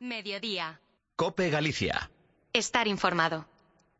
Mediodía. Cope Galicia. Estar informado.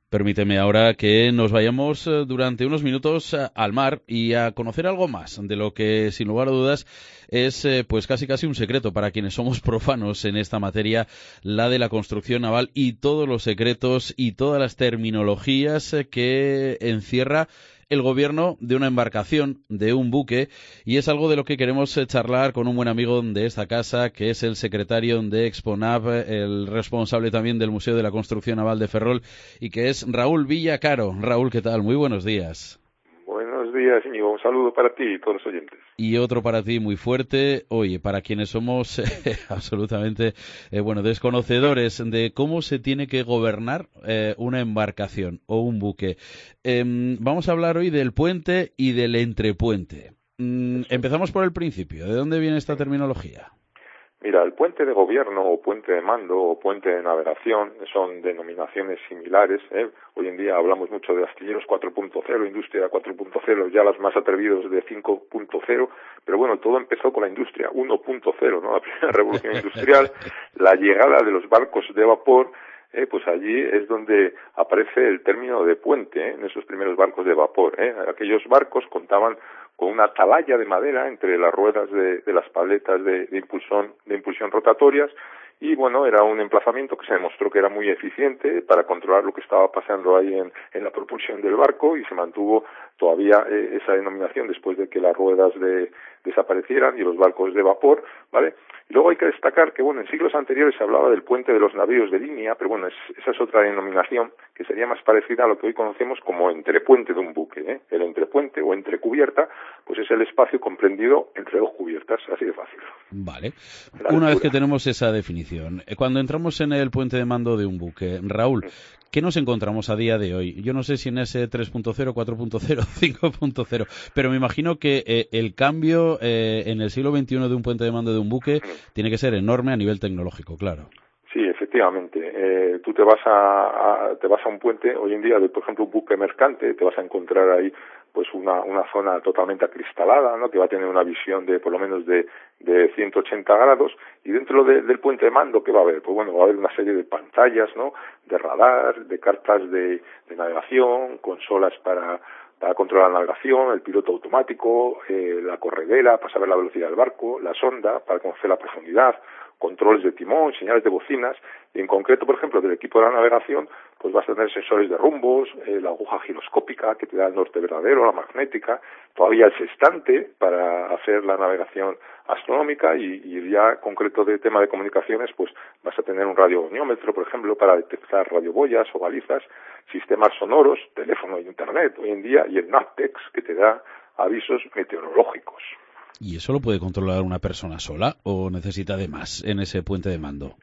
Permíteme ahora que nos vayamos eh, durante unos minutos eh, al mar y a conocer algo más de lo que, sin lugar a dudas, es eh, pues casi casi un secreto para quienes somos profanos en esta materia, la de la construcción naval y todos los secretos y todas las terminologías que encierra el gobierno de una embarcación, de un buque, y es algo de lo que queremos eh, charlar con un buen amigo de esta casa, que es el secretario de Exponav, el responsable también del Museo de la Construcción Naval de Ferrol, y que es Raúl Villacaro. Raúl, ¿qué tal? Muy buenos días. Buenos días, Un saludo para ti y todos los oyentes. Y otro para ti muy fuerte. Oye, para quienes somos absolutamente, eh, bueno, desconocedores de cómo se tiene que gobernar eh, una embarcación o un buque. Em, vamos a hablar hoy del puente y del entrepuente. Mm, empezamos por el principio. ¿De dónde viene esta terminología? Mira, el puente de gobierno o puente de mando o puente de navegación son denominaciones similares. ¿eh? Hoy en día hablamos mucho de astilleros 4.0, industria 4.0, ya las más atrevidos de 5.0, pero bueno, todo empezó con la industria 1.0, ¿no? La primera revolución industrial, la llegada de los barcos de vapor, eh, pues allí es donde aparece el término de puente ¿eh? en esos primeros barcos de vapor. ¿eh? Aquellos barcos contaban con una atalaya de madera entre las ruedas de, las paletas de, impulsión, de impulsión rotatorias y bueno, era un emplazamiento que se demostró que era muy eficiente para controlar lo que estaba pasando ahí en la propulsión del barco y se mantuvo todavía eh, esa denominación después de que las ruedas de, desaparecieran y los barcos de vapor, ¿vale? Y luego hay que destacar que, bueno, en siglos anteriores se hablaba del puente de los navíos de línea, pero bueno, esa es otra denominación que sería más parecida a lo que hoy conocemos como entrepuente de un buque, ¿eh? El entrepuente o entrecubierta, pues es el espacio comprendido entre dos cubiertas, así de fácil. Vale. Una vez que tenemos esa definición, eh, cuando entramos en el puente de mando de un buque, Raúl, ¿qué nos encontramos a día de hoy? Yo no sé si en ese 3.0, 4.0, 5.0, pero me imagino que eh, el cambio eh, en el siglo XXI de un puente de mando de un buque tiene que ser enorme a nivel tecnológico, claro. Sí, efectivamente. Eh, tú te vas a, te vas a un puente hoy en día, de, por ejemplo, un buque mercante, te vas a encontrar ahí pues una, una zona totalmente acristalada, ¿no? que va a tener una visión de por lo menos de, de 180 grados y dentro del puente de mando ¿qué va a haber? Pues bueno, va a haber una serie de pantallas, ¿no? de radar, de cartas de, de navegación, consolas para para controlar la navegación, el piloto automático, eh, la corredera para saber la velocidad del barco, la sonda para conocer la profundidad, controles de timón, señales de bocinas, y en concreto, por ejemplo, del equipo de la navegación, pues vas a tener sensores de rumbos, eh, la aguja giroscópica que te da el norte verdadero, la magnética, todavía el sextante para hacer la navegación astronómica y, y ya concreto de tema de comunicaciones, pues vas a tener un radiogoniómetro, por ejemplo, para detectar radioboyas o balizas, sistemas sonoros, teléfono e internet hoy en día y el NAVTEX que te da avisos meteorológicos. ¿Y eso lo puede controlar una persona sola o necesita de más en ese puente de mando?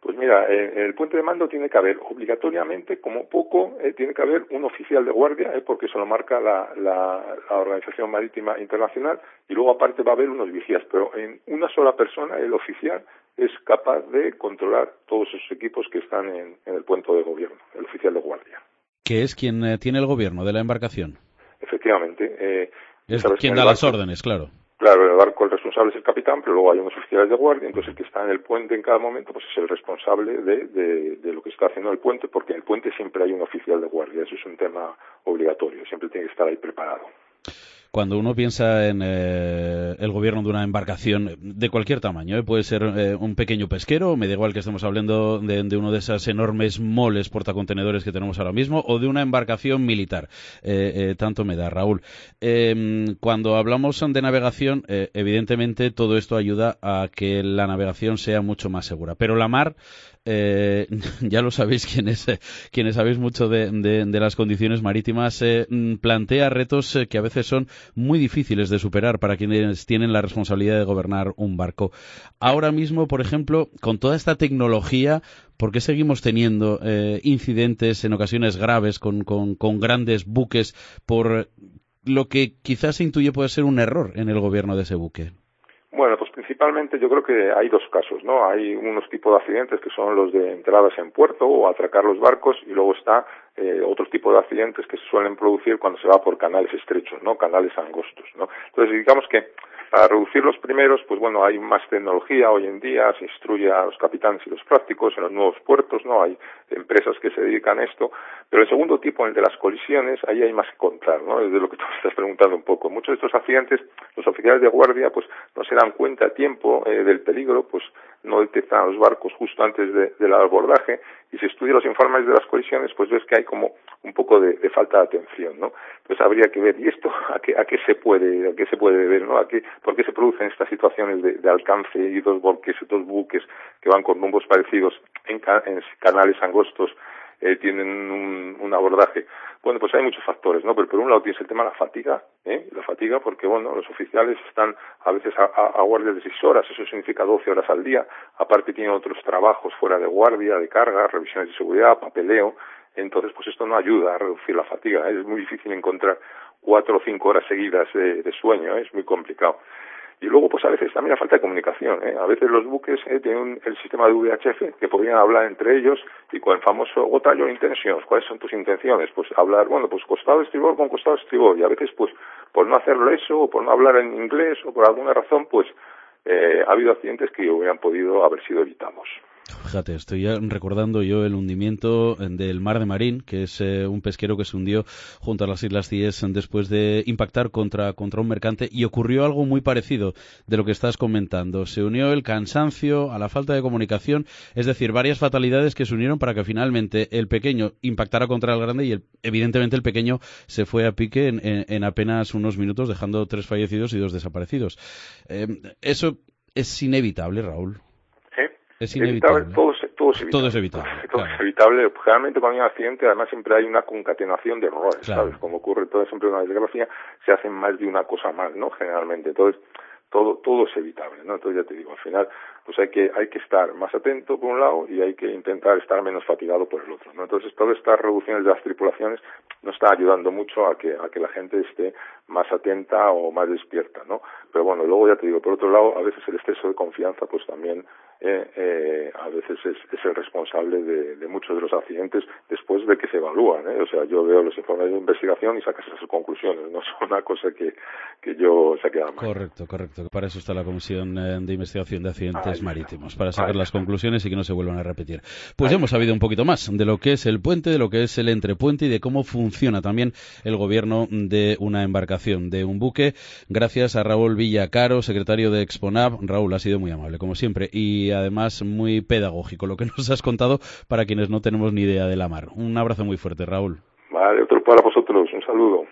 Pues mira, en el puente de mando tiene que haber obligatoriamente, como poco, eh, tiene que haber un oficial de guardia, eh, porque eso lo marca la, la, Organización Marítima Internacional, y luego aparte va a haber unos vigías, pero en una sola persona, el oficial, es capaz de controlar todos esos equipos que están en, el puente de gobierno, el oficial de guardia. ¿Qué es quien eh, tiene el gobierno de la embarcación? Efectivamente. es quien da las órdenes, claro. Claro, el barco el responsable es el capitán, pero luego hay unos oficiales de guardia, entonces el que está en el puente en cada momento pues es el responsable de, de, de lo que está haciendo el puente, porque en el puente siempre hay un oficial de guardia, eso es un tema obligatorio, siempre tiene que estar ahí preparado cuando uno piensa en eh, el gobierno de una embarcación de cualquier tamaño, ¿eh? puede ser eh, un pequeño pesquero, me da igual que estemos hablando de, uno de esos enormes moles portacontenedores que tenemos ahora mismo, o de una embarcación militar. tanto me da, Raúl. Em, cuando hablamos de navegación, evidentemente todo esto ayuda a que la navegación sea mucho más segura. Pero la mar eh, ya lo sabéis quienes, quienes sabéis mucho de, las condiciones marítimas, plantea retos que a veces son muy difíciles de superar para quienes tienen la responsabilidad de gobernar un barco. Ahora mismo, por ejemplo, con toda esta tecnología, ¿por qué seguimos teniendo incidentes en ocasiones graves con, con, con grandes buques por lo que quizás se intuye puede ser un error en el gobierno de ese buque? Bueno, pues principalmente yo creo que hay dos casos, ¿no? Hay unos tipos de accidentes que son los de entradas en puerto o atracar los barcos y luego está eh, otro tipo de accidentes que se suelen producir cuando se va por canales estrechos, ¿no? Canales angostos, ¿no? Entonces digamos que Para reducir los primeros, pues bueno, hay más tecnología hoy en día, se instruye a los capitanes y los prácticos en los nuevos puertos, ¿no? Hay empresas que se dedican a esto, pero el segundo tipo, el de las colisiones, ahí hay más que contar, ¿no? Es de lo que tú me estás preguntando un poco. Muchos de estos accidentes, los oficiales de guardia, pues no se dan cuenta a tiempo eh, del peligro, pues no detectan los barcos justo antes del abordaje y si estudias los informes de las colisiones, pues ves que hay como un poco de, falta de atención, ¿no? Pues habría que ver, ¿y esto a qué, a qué se puede, a qué se puede ver, ¿no? ¿A qué, ¿Por qué se producen estas situaciones de, alcance y dos buques, dos buques que van con rumbos parecidos en, en canales angostos eh, tienen un, un, abordaje. Bueno, pues hay muchos factores, ¿no? Pero por un lado tienes el tema de la fatiga, ¿eh? La fatiga porque, bueno, los oficiales están a veces a, a, guardias de seis horas, eso significa doce horas al día. Aparte tienen otros trabajos fuera de guardia, de carga, revisiones de seguridad, papeleo. Entonces, pues esto no ayuda a reducir la fatiga. ¿eh? Es muy difícil encontrar cuatro o cinco horas seguidas de, de sueño, ¿eh? es muy complicado. Y luego, pues a veces también la falta de comunicación. ¿eh? A veces los buques eh, tienen el sistema de VHF que podrían hablar entre ellos y con el famoso what are your intentions, cuáles son tus intenciones, pues hablar, bueno, pues costado estribor con costado estribor. Y a veces, pues por no hacerlo eso, o por no hablar en inglés, o por alguna razón, pues eh, ha habido accidentes que hubieran podido haber sido evitados. Fíjate, estoy recordando yo el hundimiento del Mar de Marín, que es eh, un pesquero que se hundió junto a las Islas Cíes después de impactar contra, contra un mercante y ocurrió algo muy parecido de lo que estás comentando. Se unió el cansancio a la falta de comunicación, es decir, varias fatalidades que se unieron para que finalmente el pequeño impactara contra el grande y evidentemente el pequeño se fue a pique en, apenas unos minutos, dejando tres fallecidos y dos desaparecidos. Eh, eso es inevitable, Raúl. Es inevitable. Todo, es evitable. Todo es evitable. Todo es evitable. Generalmente cuando hay un accidente, además siempre hay una concatenación de errores, ¿sabes? Como ocurre todo siempre una desgracia, se hacen más de una cosa mal, ¿no? Generalmente. Entonces, todo, todo es evitable, ¿no? Entonces ya te digo, al final, pues hay que, hay que estar más atento por un lado y hay que intentar estar menos fatigado por el otro, ¿no? Entonces todas estas reducciones de las tripulaciones no están ayudando mucho a que, a que la gente esté más atenta o más despierta, ¿no? Pero bueno, luego ya te digo, por otro lado, a veces el exceso de confianza, pues también eh, eh, a veces es, es el responsable de, de, muchos de los accidentes después de que se evalúan. ¿eh? O sea, yo veo los informes de investigación y sacas esas conclusiones, no es una cosa que, que yo saque a mal. Correcto, correcto. Para eso está la Comisión eh, de Investigación de Accidentes Marítimos, para sacar las conclusiones y que no se vuelvan a repetir. Pues ya hemos sabido un poquito más de lo que es el puente, de lo que es el entrepuente y de cómo funciona también el gobierno de una embarcación, de un buque. Gracias a Raúl Villacaro, secretario de Exponab. Raúl ha sido muy amable, como siempre. Y y además muy pedagógico lo que nos has contado para quienes no tenemos ni idea de la mar. Un abrazo muy fuerte, Raúl. Vale, otro para vosotros. Un saludo.